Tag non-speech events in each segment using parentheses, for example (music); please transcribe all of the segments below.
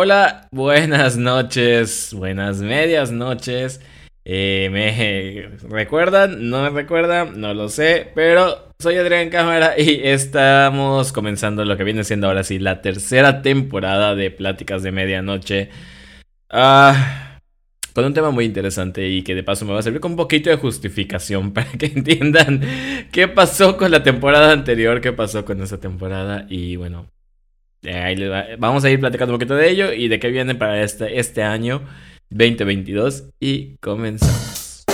Hola, buenas noches, buenas medias noches. Eh, ¿Me (laughs) recuerdan? ¿No me recuerdan? No lo sé, pero soy Adrián Cámara y estamos comenzando lo que viene siendo ahora sí la tercera temporada de Pláticas de Medianoche. Ah, con un tema muy interesante y que de paso me va a servir con un poquito de justificación (laughs) para que entiendan qué pasó con la temporada anterior, qué pasó con esa temporada y bueno, vamos a ir platicando un poquito de ello y de qué viene para este, este año 2022 y comenzamos.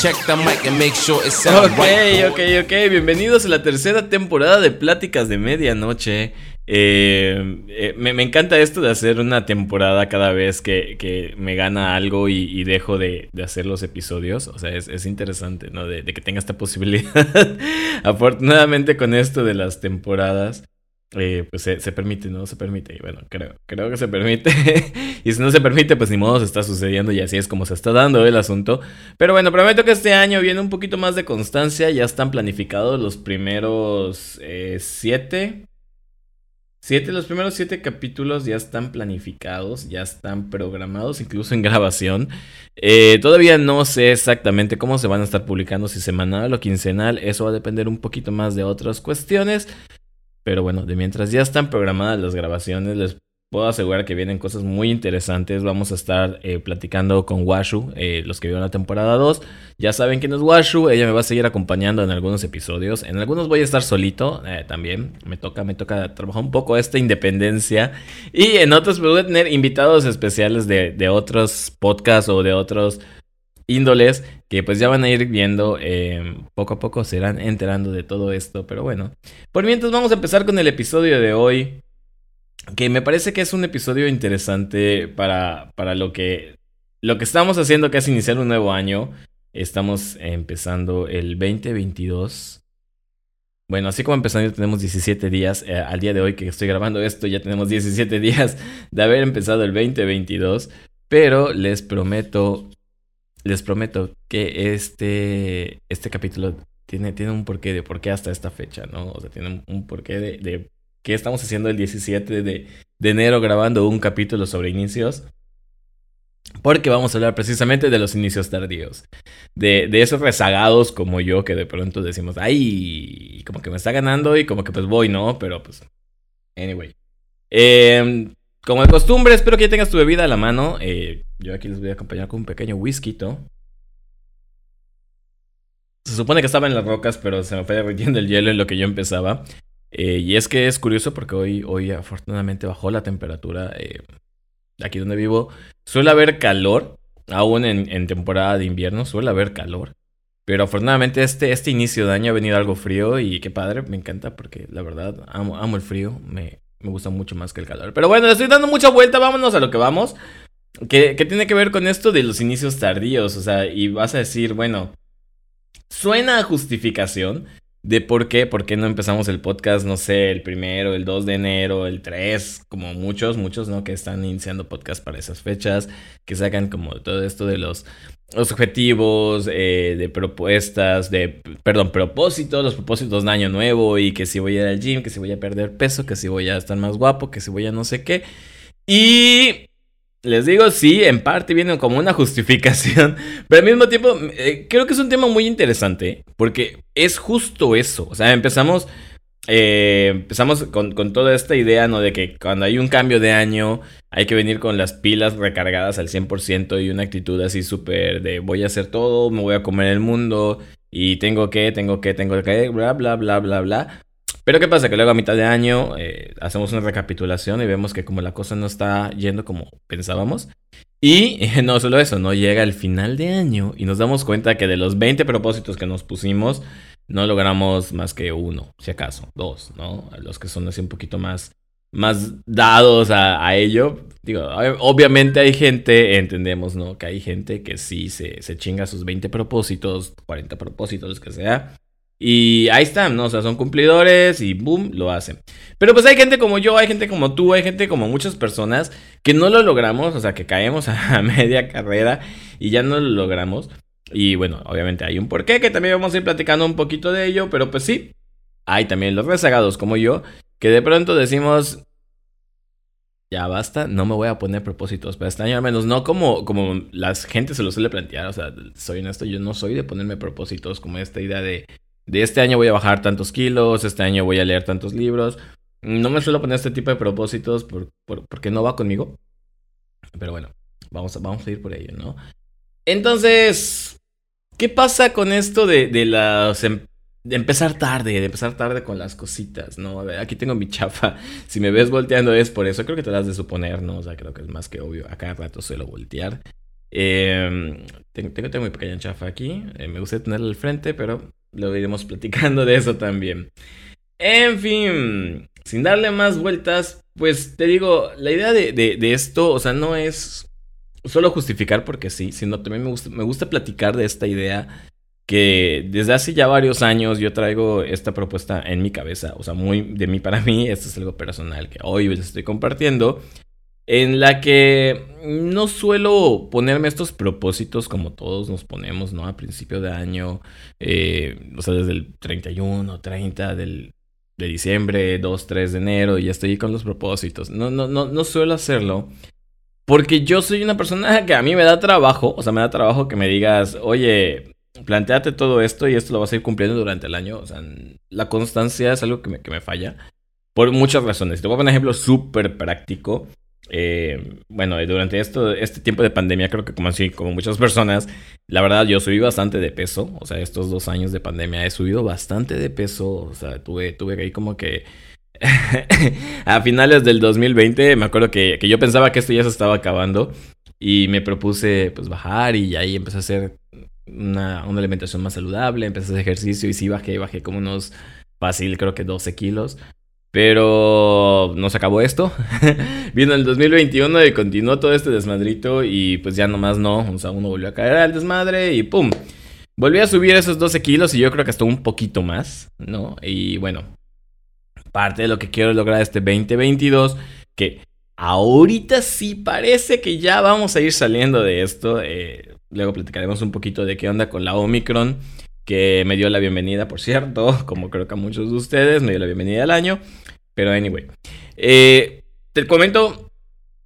Check the mic and make sure ok, ok, ok. Bienvenidos a la tercera temporada de Pláticas de Medianoche. Eh, eh, me, encanta esto de hacer una temporada cada vez que, me gana algo y, dejo de, hacer los episodios. O sea, es, interesante, ¿no? De, que tenga esta (laughs) posibilidad. Afortunadamente con esto de las temporadas. Eh, pues se, permite, ¿no? Se permite. Y bueno, creo, creo que se permite. (laughs) y si no se permite, pues ni modo se está sucediendo y así es como se está dando el asunto. Pero bueno, prometo que este año viene un poquito más de constancia. Ya están planificados los primeros siete Siete, los primeros siete capítulos ya están planificados, ya están programados, incluso en grabación. Eh, todavía no sé exactamente cómo se van a estar publicando, si semanal o quincenal. Eso va a depender un poquito más de otras cuestiones. Pero bueno, de mientras ya están programadas las grabaciones, les puedo asegurar que vienen cosas muy interesantes. Vamos a estar eh, platicando con Washu, eh, los que vieron la temporada 2. Ya saben quién es Washu, ella me va a seguir acompañando en algunos episodios. En algunos voy a estar solito eh, también. Me toca, me toca trabajar un poco esta independencia. Y en otros pues, voy a tener invitados especiales de, otros podcasts o de otros índoles que pues ya van a ir viendo poco a poco se irán enterando de todo esto pero bueno por mientras vamos a empezar con el episodio de hoy que me parece que es un episodio interesante para, para lo que lo que estamos haciendo que es iniciar un nuevo año. Estamos empezando el 2022. Bueno, así como empezando tenemos 17 días, eh, al día de hoy que estoy grabando esto ya tenemos 17 (laughs) días de haber empezado el 2022, pero les prometo, les prometo que este, este capítulo tiene, tiene un porqué de por qué hasta esta fecha, ¿no? O sea, tiene un, porqué de que estamos haciendo el 17 de, enero grabando un capítulo sobre inicios. Porque vamos a hablar precisamente de los inicios tardíos. De, esos rezagados como yo que de pronto decimos, ay, como que me está ganando y como que pues voy, ¿no? Pero pues, anyway. Em, como de costumbre, espero que ya tengas tu bebida a la mano. Eh, yo aquí les voy a acompañar con un pequeño whisky. Se supone que estaba en las rocas, pero se me fue derritiendo el hielo en lo que yo empezaba. Eh, y es que es curioso porque hoy, hoy afortunadamente bajó la temperatura. Eh, aquí donde vivo suele haber calor, aún en, temporada de invierno suele haber calor. Pero afortunadamente este, este inicio de año ha venido algo frío y qué padre, me encanta porque la verdad amo, amo el frío, me, me gusta mucho más que el calor. Pero bueno, le estoy dando mucha vuelta, vámonos a lo que vamos. ¿Qué, ¿Qué tiene que ver con esto de los inicios tardíos? O sea, y vas a decir, bueno, suena a justificación, de por qué, por qué no empezamos el podcast, no sé, el primero, el 2 de enero, el 3, como muchos, muchos, ¿no? Que están iniciando podcast para esas fechas, que sacan como todo esto de los, los objetivos, eh, de propuestas, de, perdón, propósitos, los propósitos de año nuevo y que si voy a ir al gym, que si voy a perder peso, que si voy a estar más guapo, que si voy a no sé qué. Y les digo, sí, en parte viene como una justificación, (laughs) pero al mismo tiempo eh, creo que es un tema muy interesante, porque es justo eso, o sea, empezamos, eh, empezamos con, toda esta idea, ¿no? De que cuando hay un cambio de año hay que venir con las pilas recargadas al 100% y una actitud así súper de voy a hacer todo, me voy a comer el mundo y tengo que, tengo que, tengo que, bla, bla, bla, bla, bla. Pero ¿qué pasa? Que luego a mitad de año eh, hacemos una recapitulación y vemos que como la cosa no está yendo como pensábamos. Y (laughs) no solo eso, no llega el final de año y nos damos cuenta que de los 20 propósitos que nos pusimos, no logramos más que uno, si acaso, dos, ¿no? Los que son así un poquito más, más dados a, ello. Digo, obviamente hay gente, entendemos, ¿no? Que hay gente que sí se, se chinga sus 20 propósitos, 40 propósitos, los que sea. Y ahí están, ¿no? O sea, son cumplidores y boom, lo hacen. Pero pues hay gente como yo, hay gente como tú, hay gente como muchas personas que no lo logramos, o sea, que caemos (laughs) a media carrera y ya no lo logramos. Y bueno, obviamente hay un porqué que también vamos a ir platicando un poquito de ello, pero pues sí, hay también los rezagados como yo, que de pronto decimos, ya basta, no me voy a poner propósitos para este año, al menos no como, como la gente se lo suele plantear, o sea, soy honesto, yo no soy de ponerme propósitos como esta idea de, de este año voy a bajar tantos kilos, este año voy a leer tantos libros, no me suelo poner este tipo de propósitos por, porque no va conmigo, pero bueno, vamos a, vamos a ir por ello, ¿no? Entonces, ¿qué pasa con esto de, de las em, de empezar tarde, de empezar tarde con las cositas, ¿no? Aquí tengo mi chafa. Si me ves volteando es por eso. Creo que te das de suponer, ¿no? O sea, creo que es más que obvio. A cada rato suelo voltear. Eh, tengo, tengo, muy pequeña chafa aquí. Eh, me gusta tenerla al frente, pero lo iremos platicando de eso también. En fin, sin darle más vueltas, pues te digo, la idea de, de, esto, o sea, no es solo justificar porque sí, sino también me gusta, me gusta platicar de esta idea que desde hace ya varios años yo traigo esta propuesta en mi cabeza, o sea, muy de mí para mí, esto es algo personal que hoy les estoy compartiendo, en la que no suelo ponerme estos propósitos como todos nos ponemos, ¿no? A principio de año, eh, o sea, desde el 31, 30 del, de diciembre, 2, 3 de enero, y ya estoy con los propósitos. No, no, no, no suelo hacerlo. Porque yo soy una persona (laughs) que a mí me da trabajo, o sea, me da trabajo que me digas, oye, planteate todo esto y esto lo vas a ir cumpliendo durante el año. O sea, la constancia es algo que me, que me falla. Por muchas razones. Te voy a poner un ejemplo súper práctico. Eh, bueno, durante esto, este tiempo de pandemia, creo que como así, como muchas personas, la verdad yo subí bastante de peso. O sea, estos dos años de pandemia he subido bastante de peso. O sea, tuve, tuve ahí como que... (laughs) a finales del 2020 me acuerdo que, que yo pensaba que esto ya se estaba acabando y me propuse pues bajar y ahí empecé a hacer una, alimentación más saludable, empecé a hacer ejercicio y sí bajé, bajé como unos fácil, creo que 12 kilos. Pero no se acabó esto. (laughs) Vino el 2021 y continuó todo este desmadrito y pues ya nomás no. O sea, uno volvió a caer al desmadre y ¡pum! Volví a subir esos 12 kilos y yo creo que hasta un poquito más, ¿no? Y bueno, parte de lo que quiero lograr este 2022, que ahorita sí parece que ya vamos a ir saliendo de esto. Eh, Luego platicaremos un poquito de qué onda con la Omicron, que me dio la bienvenida, por cierto, (laughs) como creo que a muchos de ustedes, me dio la bienvenida al año. Pero anyway, eh, te comento,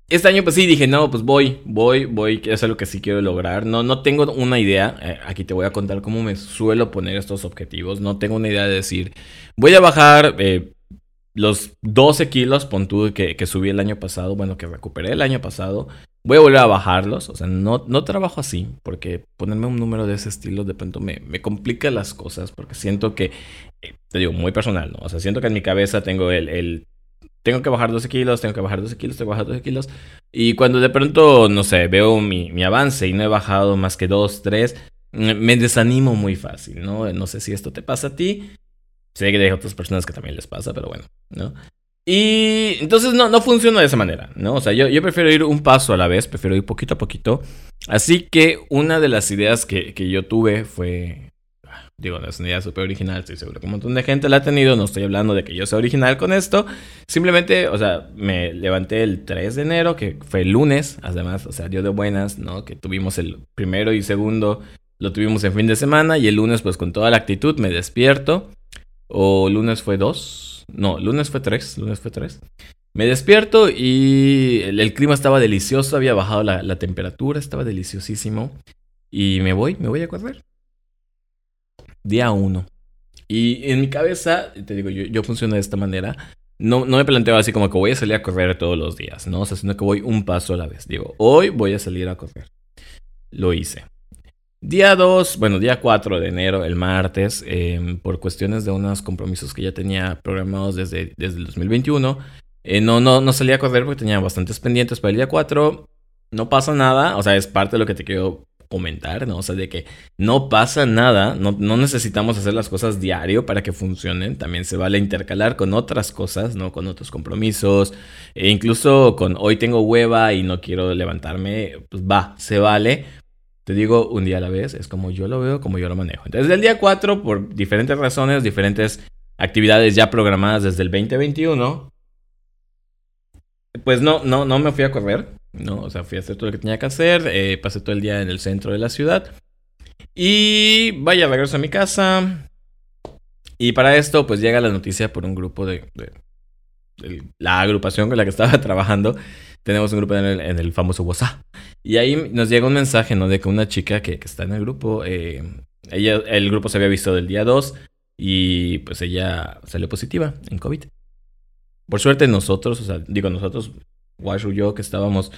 este año pues sí dije, no, pues voy, voy, voy, es algo que sí quiero lograr. No, no tengo una idea, eh, aquí te voy a contar cómo me suelo poner estos objetivos. No tengo una idea de decir, voy a bajar eh, los 12 kilos, pon que, que subí el año pasado, bueno, que recuperé el año pasado. Voy a volver a bajarlos, o sea, no, no trabajo así, porque ponerme un número de ese estilo de pronto me, me complica las cosas, porque siento que, eh, te digo, muy personal, ¿no? O sea, siento que en mi cabeza tengo el, el tengo que bajar 12 kilos, tengo que bajar 12 kilos, tengo que bajar 12 kilos. Y cuando de pronto, no sé, veo mi, mi avance y no he bajado más que 2, 3, me desanimo muy fácil, ¿no? No sé si esto te pasa a ti. Sé que hay otras personas que también les pasa, pero bueno, ¿no? Y entonces no, no funciona de esa manera, ¿no? O sea, yo, yo prefiero ir un paso a la vez, prefiero ir poquito a poquito. Así que una de las ideas que, que yo tuve fue, digo, no es una idea súper original, estoy seguro que un montón de gente la ha tenido, no estoy hablando de que yo sea original con esto. Simplemente, o sea, me levanté el 3 de enero, que fue el lunes, además, o sea, dio de buenas, ¿no? Que tuvimos el primero y segundo, lo tuvimos en fin de semana y el lunes pues con toda la actitud me despierto. O lunes fue 2 no, lunes fue 3. Lunes fue 3. Me despierto y el, clima estaba delicioso, había bajado la, temperatura, estaba deliciosísimo. Y me voy, me voy a correr. Día 1. Y en mi cabeza, te digo, yo, yo funciono de esta manera. No, no me planteo así como que voy a salir a correr todos los días, ¿no? O sea, sino que voy un paso a la vez. Digo, hoy voy a salir a correr. Lo hice. Día 2, bueno, día 4 de enero, el martes, em, por cuestiones de unos compromisos que ya tenía programados desde, desde el 2021, eh, no, no, no salí a correr porque tenía bastantes pendientes para el día 4. No pasa nada, o sea, es parte de lo que te quiero comentar, ¿no? O sea, de que no pasa nada, no, no necesitamos hacer las cosas diario para que funcionen, también se vale intercalar con otras cosas, ¿no? Con otros compromisos, e incluso con hoy tengo hueva y no quiero levantarme, pues va, se vale, te digo un día a la vez, es como yo lo veo, como yo lo manejo. Entonces, el día 4, por diferentes razones, diferentes actividades ya programadas desde el 2021, pues no, no, no me fui a correr, ¿no? O sea, fui a hacer todo lo que tenía que hacer, eh, pasé todo el día en el centro de la ciudad. Y vaya, regreso a mi casa. Y para esto, pues llega la noticia por un grupo de, la agrupación con la que estaba (laughs) trabajando, tenemos un grupo en el, famoso WhatsApp. Y ahí nos llega un mensaje, ¿no? De que una chica que, está en el grupo, eh, ella, el grupo se había visto del día 2 y pues ella salió positiva en COVID. Por suerte nosotros, o sea, digo nosotros, Washu y yo que estábamos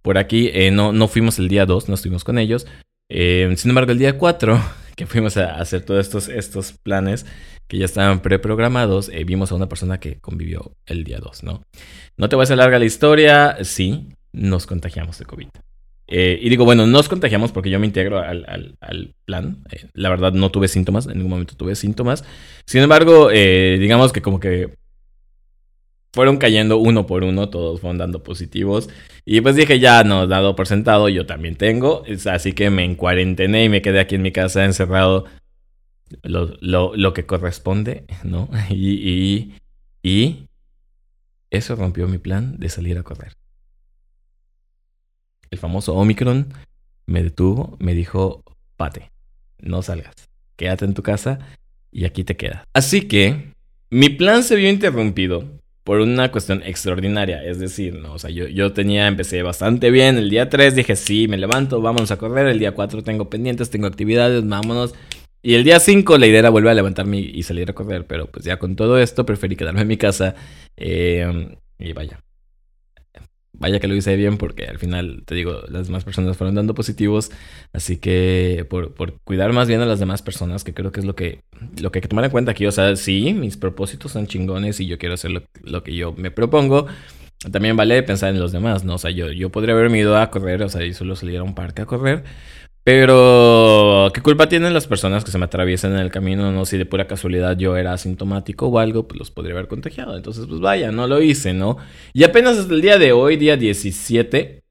por aquí, eh, no, no fuimos el día 2, no estuvimos con ellos. Eh, sin embargo, el día 4, que fuimos a hacer todos estos, estos planes que ya estaban preprogramados, eh, vimos a una persona que convivió el día 2, ¿no? No te voy a hacer larga la historia, sí, nos contagiamos de COVID. y digo, bueno, nos contagiamos porque yo me integro al, al, plan. la verdad, no tuve síntomas, en ningún momento tuve síntomas. Sin embargo, digamos que como que fueron cayendo uno por uno, todos fueron dando positivos. Y pues dije, ya no, dado por sentado, yo también tengo. Así que me encuarentené y me quedé aquí en mi casa encerrado lo, lo, que corresponde, ¿no? (laughs) Y, y, y eso rompió mi plan de salir a correr. El famoso Omicron me detuvo, me dijo, pate, no salgas, quédate en tu casa y aquí te quedas. Así que mi plan se vio interrumpido por una cuestión extraordinaria. Es decir, ¿no? O sea, yo, yo tenía, empecé bastante bien. El día 3 dije, sí, me levanto, vamos a correr. El día 4 tengo pendientes, tengo actividades, vámonos. Y el día 5 la idea era volver a levantarme y salir a correr. Pero pues ya con todo esto preferí quedarme en mi casa. Eh, y vaya, vaya que lo hice bien porque al final, te digo, las demás personas fueron dando positivos. Así que por, cuidar más bien a las demás personas, que creo que es lo que, lo que hay que tomar en cuenta aquí. O sea, sí, mis propósitos son chingones y yo quiero hacer lo, que yo me propongo. También vale pensar en los demás, ¿no? O sea, yo, yo podría haberme ido a correr, o sea, y solo salir a un parque a correr. Pero, ¿qué culpa tienen las personas que se me atraviesan en el camino? No, si de pura casualidad yo era asintomático o algo, pues los podría haber contagiado. Entonces, pues vaya, no lo hice, ¿no? Y apenas hasta el día de hoy, día 17,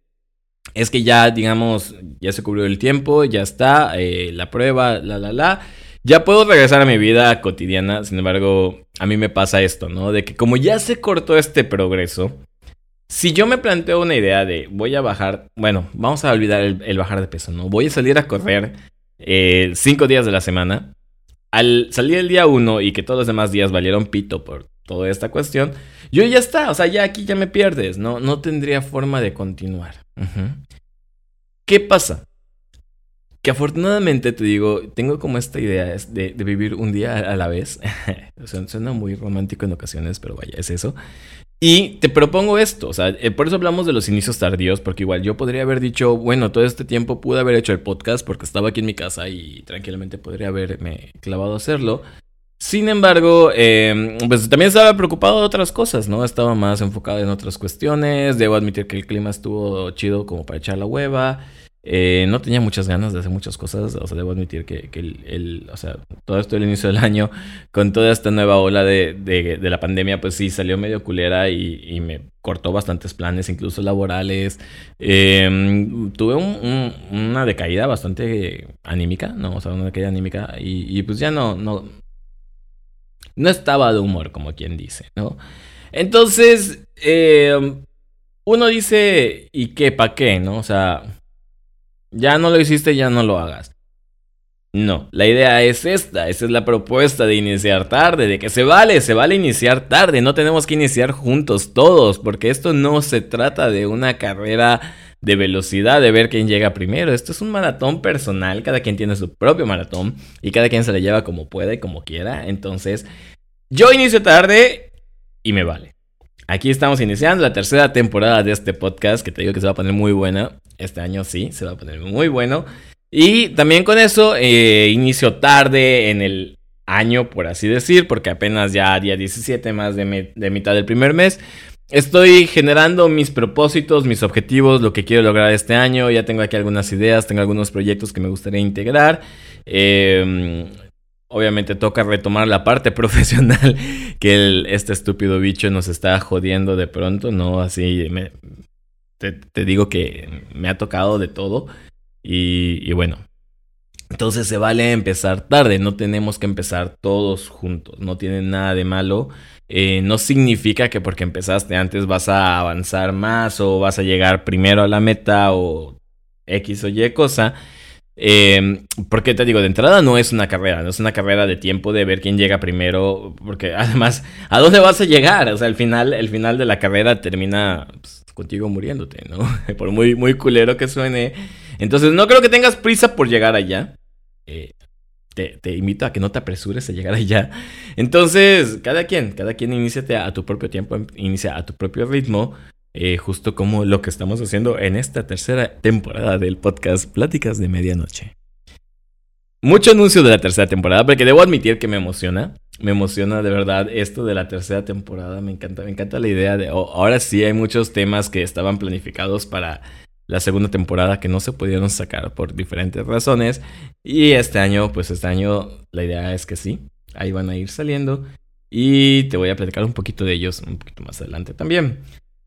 es que ya, digamos, ya se cubrió el tiempo, ya está, eh, la prueba, la, la, la. Ya puedo regresar a mi vida cotidiana, sin embargo, a mí me pasa esto, ¿no? De que como ya se cortó este progreso, si yo me planteo una idea de voy a bajar, bueno, vamos a olvidar el, bajar de peso, ¿no? Voy a salir a correr eh, cinco días de la semana. Al salir el día uno y que todos los demás días valieron pito por toda esta cuestión, yo ya está, o sea, ya aquí ya me pierdes, ¿no? No tendría forma de continuar. ¿Qué pasa? Que afortunadamente te digo, tengo como esta idea de, de vivir un día a la vez. (laughs) Suena muy romántico en ocasiones, pero vaya, es eso. Y te propongo esto, o sea, eh, por eso hablamos de los inicios tardíos, porque igual yo podría haber dicho, bueno, todo este tiempo pude haber hecho el podcast porque estaba aquí en mi casa y tranquilamente podría haberme clavado a hacerlo. Sin embargo, em, pues también estaba preocupado de otras cosas, ¿no? Estaba más enfocado en otras cuestiones. Debo admitir que el clima estuvo chido como para echar la hueva. Eh, no tenía muchas ganas de hacer muchas cosas, o sea, debo admitir que, el, o sea, todo esto el inicio del año, con toda esta nueva ola de, de, la pandemia, pues sí, salió medio culera y, me cortó bastantes planes, incluso laborales. Em, tuve una decaída bastante anímica, ¿no? O sea, una decaída anímica y, pues ya no, no, no estaba de humor, como quien dice, ¿no? Entonces, em, uno dice, ¿y qué, pa' qué, no? O sea ya no lo hiciste, ya no lo hagas. No, la idea es esta, esa es la propuesta de iniciar tarde, de que se vale, se vale iniciar tarde, no tenemos que iniciar juntos todos, porque esto no se trata de una carrera de velocidad, de ver quién llega primero, esto es un maratón personal, cada quien tiene su propio maratón y cada quien se le lleva como pueda y como quiera, entonces yo inicio tarde y me vale. Aquí estamos iniciando la tercera temporada de este podcast que te digo que se va a poner muy buena. Este año sí, se va a poner muy bueno. Y también con eso, eh, inicio tarde en el año, por así decir, porque apenas ya día 17, más de, de mitad del primer mes. Estoy generando mis propósitos, mis objetivos, lo que quiero lograr este año. Ya tengo aquí algunas ideas, tengo algunos proyectos que me gustaría integrar. Eh, obviamente toca retomar la parte (laughs) profesional que este estúpido bicho nos está jodiendo de pronto, ¿no? Así te, digo que me ha tocado de todo y, bueno. Entonces se vale empezar tarde, no tenemos que empezar todos juntos, no tiene nada de malo. Eh, no significa que porque empezaste antes vas a avanzar más o vas a llegar primero a la meta o X o Y cosa. Eh, porque te digo, de entrada no es una carrera, no es una carrera de tiempo de ver quién llega primero, porque (laughs) además, ¿a dónde vas a llegar? O sea, el final, el final de la carrera termina pues, contigo muriéndote, ¿no? (laughs) por muy, muy culero que suene. Entonces, no creo que tengas prisa por llegar allá. Eh, te, invito a que no te apresures a llegar allá. Entonces, cada quien, cada quien inicia a tu propio tiempo, inicia a tu propio ritmo. Eh, justo como lo que estamos haciendo en esta tercera temporada del podcast Pláticas de Medianoche. Mucho anuncio de la tercera temporada, porque debo admitir que me emociona. Me emociona de verdad esto de la tercera temporada. Me encanta, me encanta la idea de. Oh, ahora sí hay muchos temas que estaban planificados para la segunda temporada que no se pudieron sacar por diferentes razones. Y este año, pues este año la idea es que sí. Ahí van a ir saliendo. Y te voy a platicar un poquito de ellos un poquito más adelante también.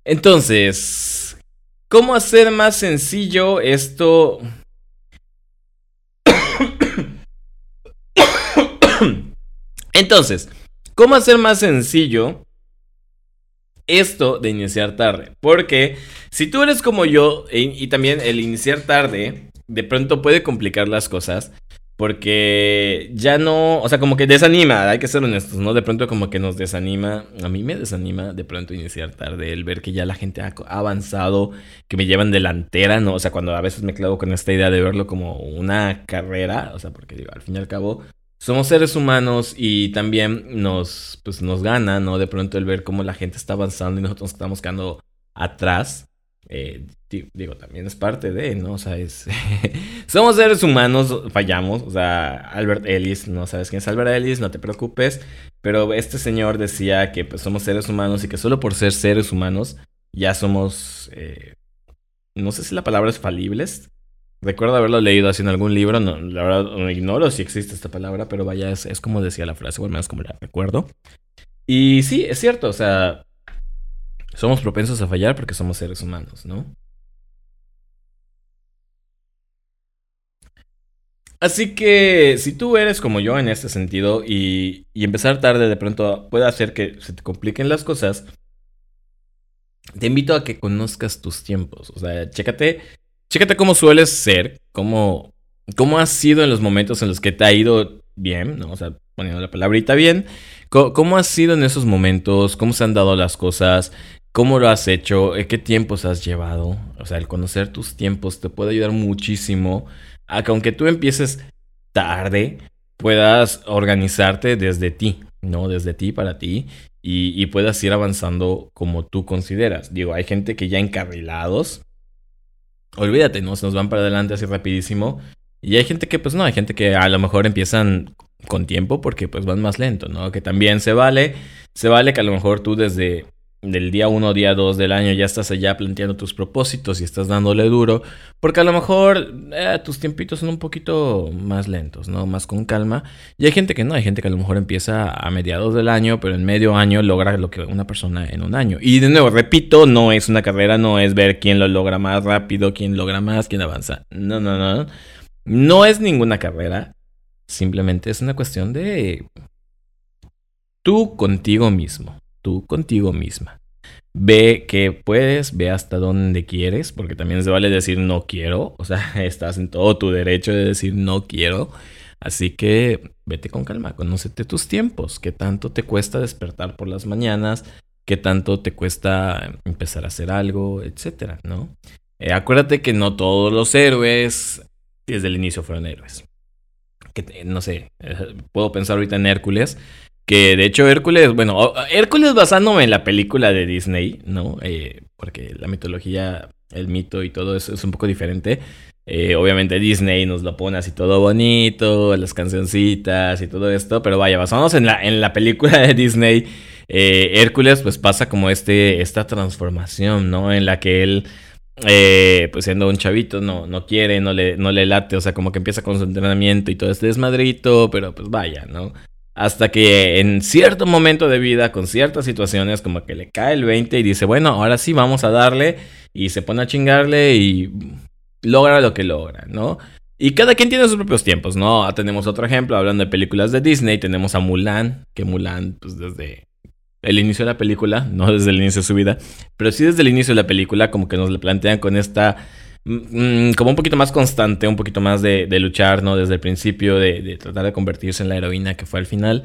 Entonces, ¿cómo hacer más sencillo esto? Entonces, ¿cómo hacer más sencillo esto de iniciar tarde? Porque si tú eres como yo y, también el iniciar tarde de pronto puede complicar las cosas. Porque ya no, o sea, como que desanima, hay que ser honestos, ¿no? De pronto como que nos desanima, a mí me desanima de pronto iniciar tarde, el ver que ya la gente ha avanzado, que me llevan delantera, ¿no? O sea, cuando a veces me clavo con esta idea de verlo como una carrera, o sea, porque digo, al fin y al cabo, somos seres humanos y también nos, pues nos gana, ¿no? De pronto el ver cómo la gente está avanzando y nosotros estamos quedando atrás. Eh, digo, también es parte de, ¿no? O sea, es... (laughs) somos seres humanos, fallamos. O sea, Albert Ellis, no sabes quién es Albert Ellis, no te preocupes. Pero este señor decía que pues, somos seres humanos y que solo por ser seres humanos ya somos... Eh, no sé si la palabra es falibles. Recuerdo haberlo leído así en algún libro. No, la verdad, ignoro si existe esta palabra, pero vaya, es, es como decía la frase, o al menos como la recuerdo. Y sí, es cierto, o sea, somos propensos a fallar porque somos seres humanos, ¿no? Así que si tú eres como yo en este sentido y, empezar tarde de pronto puede hacer que se te compliquen las cosas, te invito a que conozcas tus tiempos. O sea, chécate, chécate cómo sueles ser, cómo, cómo has sido en los momentos en los que te ha ido bien, ¿no? O sea, poniendo la palabrita bien, cómo, cómo has sido en esos momentos, cómo se han dado las cosas, cómo lo has hecho, qué tiempos has llevado. O sea, el conocer tus tiempos te puede ayudar muchísimo a que aunque tú empieces tarde, puedas organizarte desde ti, ¿no? Desde ti para ti y, puedas ir avanzando como tú consideras. Digo, hay gente que ya encarrilados, olvídate, ¿no? Se nos van para adelante así rapidísimo. Y hay gente que, pues no, hay gente que a lo mejor empiezan con tiempo porque pues van más lento, ¿no? Que también se vale, se vale que a lo mejor tú desde del día 1 día 2 del año ya estás allá planteando tus propósitos y estás dándole duro, porque a lo mejor eh, tus tiempitos son un poquito más lentos, ¿no? Más con calma. Y hay gente que no, hay gente que a lo mejor empieza a mediados del año, pero en medio año logra lo que una persona en un año. Y de nuevo, repito, no es una carrera, no es ver quién lo logra más rápido, quién logra más, quién avanza. No, no, no. No es ninguna carrera. Simplemente es una cuestión de tú contigo mismo tú contigo misma. Ve que puedes, ve hasta dónde quieres, porque también se vale decir no quiero, o sea, (laughs) estás en todo tu derecho de decir no quiero. Así que vete con calma, conócete tus tiempos, qué tanto te cuesta despertar por las mañanas, qué tanto te cuesta empezar a hacer algo, etcétera, ¿no? Eh, acuérdate que no todos los héroes desde el inicio fueron héroes. Que, no sé, eh, puedo pensar ahorita en Hércules, que de hecho Hércules, bueno, Hércules basándome en la película de Disney, ¿no? Eh, porque la mitología, el mito y todo eso es un poco diferente. Eh, obviamente Disney nos lo pone así todo bonito, las cancioncitas y todo esto, pero vaya, basándonos en la, en la película de Disney, eh, Hércules pues pasa como este, esta transformación, ¿no? En la que él, pues siendo un chavito, no, no quiere, no le, no le late, o sea, como que empieza con su entrenamiento y todo este desmadrito, pero pues vaya, ¿no? Hasta que en cierto momento de vida, con ciertas situaciones, como que le cae el 20 y dice, bueno, ahora sí vamos a darle. Y se pone a chingarle y logra lo que logra, ¿no? Y cada quien tiene sus propios tiempos, ¿no? Tenemos otro ejemplo, hablando de películas de Disney, tenemos a Mulan, que Mulan, pues desde el inicio de la película, no desde el inicio de su vida, pero sí desde el inicio de la película, como que nos le plantean con esta mm, como un poquito más constante, un poquito más de, luchar, ¿no? Desde el principio, de, tratar de convertirse en la heroína que fue al final.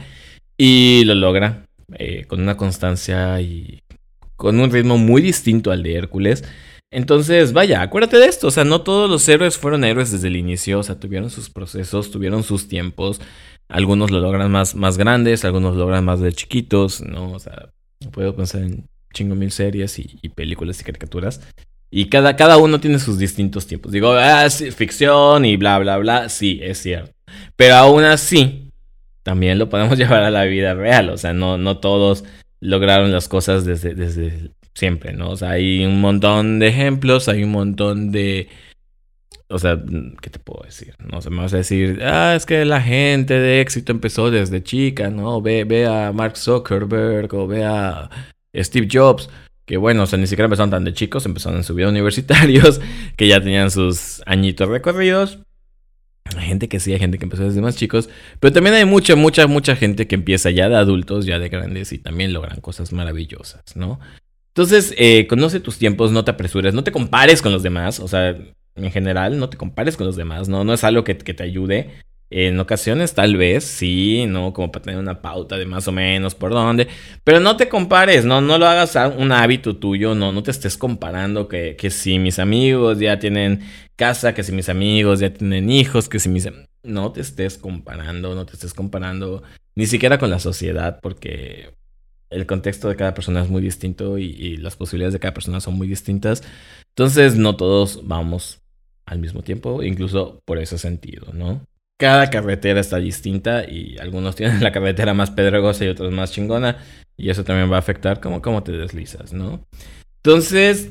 Y lo logra eh, con una constancia y con un ritmo muy distinto al de Hércules. Entonces, vaya, acuérdate de esto, o sea, no todos los héroes fueron héroes desde el inicio, o sea, tuvieron sus procesos, tuvieron sus tiempos, algunos lo logran más, más grandes, algunos lo logran más de chiquitos, ¿no? O sea, puedo pensar en chingo mil series y, películas y caricaturas. Y cada, cada uno tiene sus distintos tiempos. Digo, ah, ficción y bla, bla, bla. Sí, es cierto. Pero aún así, también lo podemos (laughs) llevar a la vida real. O sea, no, no todos lograron las cosas desde, desde siempre, ¿no? O sea, hay un montón de ejemplos, hay un montón de o sea, ¿qué te puedo decir? No se me vas a decir, ah, es que la gente de éxito empezó desde chica, ¿no? Ve, ve a Mark Zuckerberg o ve a Steve Jobs, que bueno, o sea, ni siquiera empezaron tan de chicos, empezaron en su vida (laughs) universitarios, que ya tenían sus añitos recorridos. Hay gente que sí, hay gente que empezó desde más chicos, pero también hay mucha, mucha, mucha gente que empieza ya de adultos, ya de grandes y también logran cosas maravillosas, ¿no? Entonces, eh, conoce tus tiempos, no te apresures, no te compares con los demás, o sea, en general, no te compares con los demás, ¿no? No es algo que, te ayude. En ocasiones, tal vez, sí, ¿no? Como para tener una pauta de más o menos por dónde. Pero no te compares, ¿no? No lo hagas un hábito tuyo, no, no te estés comparando que, que si mis amigos ya tienen casa, que si mis amigos ya tienen hijos, que si mis... No te estés comparando, no te estés comparando ni siquiera con la sociedad, porque el contexto de cada persona es muy distinto y, las posibilidades de cada persona son muy distintas. Entonces, no todos vamos al mismo tiempo, incluso por ese sentido, ¿no? Cada carretera está distinta y algunos tienen (laughs) la carretera más pedregosa y otros más chingona. Y eso también va a afectar cómo, cómo te deslizas, ¿no? Entonces,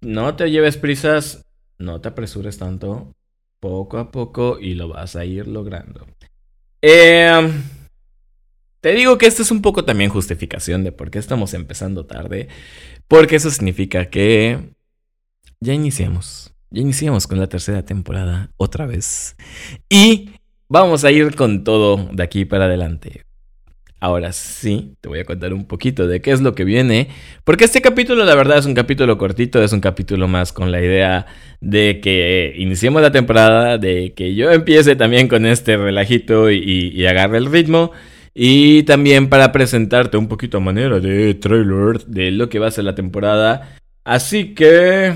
no te lleves prisas, no te apresures tanto, poco a poco y lo vas a ir logrando. Eh, te digo que esto es un poco también justificación de por qué estamos empezando tarde, porque eso significa que ya iniciamos, ya iniciamos con la tercera temporada otra vez y vamos a ir con todo de aquí para adelante. Ahora sí, te voy a contar un poquito de qué es lo que viene, porque este capítulo la verdad es un capítulo cortito, es un capítulo más con la idea de que iniciemos la temporada, de que yo empiece también con este relajito y, agarre el ritmo. Y también para presentarte un poquito a manera de trailer de lo que va a ser la temporada. Así que...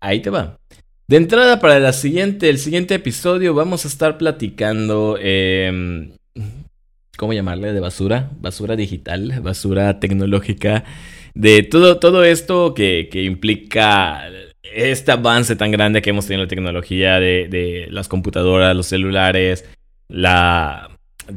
Ahí te va. De entrada para la siguiente, el siguiente episodio vamos a estar platicando... Eh, ¿Cómo llamarle? De basura. Basura digital, basura tecnológica. De todo, todo esto que, que implica este avance tan grande que hemos tenido en la tecnología de, de las computadoras, los celulares, la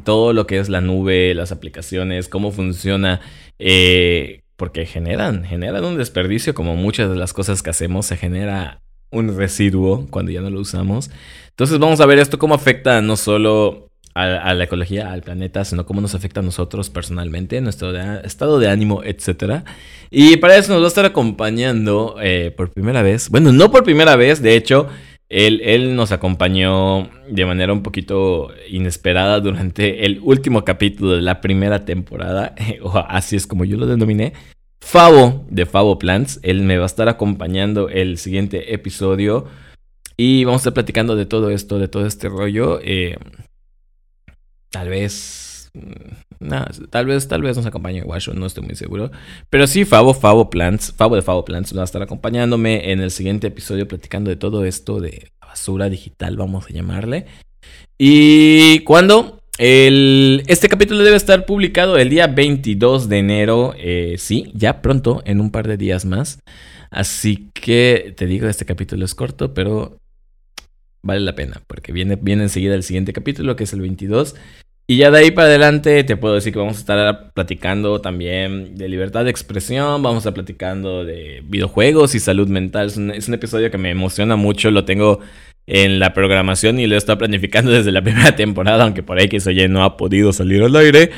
todo lo que es la nube, las aplicaciones, cómo funciona, eh, porque generan, generan un desperdicio como muchas de las cosas que hacemos, se genera un residuo cuando ya no lo usamos. Entonces vamos a ver esto cómo afecta no solo a, la ecología, al planeta, sino cómo nos afecta a nosotros personalmente, nuestro estado de ánimo, etc. Y para eso nos va a estar acompañando eh, por primera vez, bueno, no por primera vez, de hecho, él, nos acompañó de manera un poquito inesperada durante el último capítulo de la primera temporada, (laughs) o así es como yo lo denominé. Favo de Favo Plants, él me va a estar acompañando el siguiente episodio y vamos a estar platicando de todo esto, de todo este rollo. Eh, tal vez Mm, tal vez, tal vez nos acompañe Washo, no estoy muy seguro. Pero sí, Favo, Favo Plants, Favo de Favo Plants va a estar acompañándome en el siguiente episodio platicando de todo esto de basura digital, vamos a llamarle. Y cuando este capítulo debe estar publicado el día 22 de enero, eh, sí, ya pronto, en un par de días más. Así que te digo, este capítulo es corto, pero vale la pena, porque viene, viene enseguida el siguiente capítulo, que es el 22. Y ya de ahí para adelante te puedo decir que vamos a estar platicando también de libertad de expresión, vamos a estar platicando de videojuegos y salud mental. Es un, episodio que me emociona mucho, lo tengo en la programación y lo estado planificando (laughs) desde la primera temporada, aunque por que se oye no ha podido salir al aire.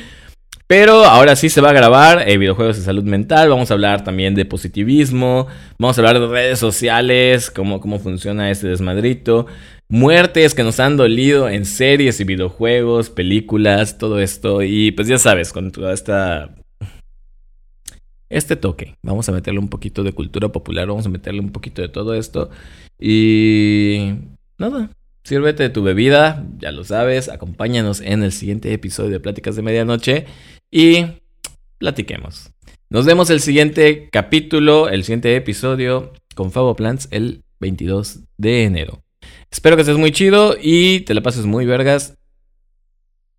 Pero ahora sí se va a grabar eh, videojuegos de salud mental, vamos a hablar también de positivismo, vamos a hablar de redes sociales, cómo, cómo funciona este desmadrito muertes que nos han dolido en series y videojuegos, películas, todo esto. Y pues ya sabes, con toda esta este toque. Vamos a meterle un poquito de cultura popular, vamos a meterle un poquito de todo esto. Y nada, sírvete de tu bebida, ya lo sabes, acompáñanos en el siguiente episodio de Pláticas de Medianoche y platiquemos. Nos vemos el siguiente capítulo, el siguiente episodio con Fabo Plants el 22 de enero. Espero que estés muy chido y te la pases muy vergas.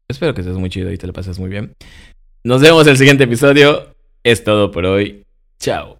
Espero que estés muy chido y te la pases muy bien. Nos vemos el siguiente episodio. Es todo por hoy. Chao.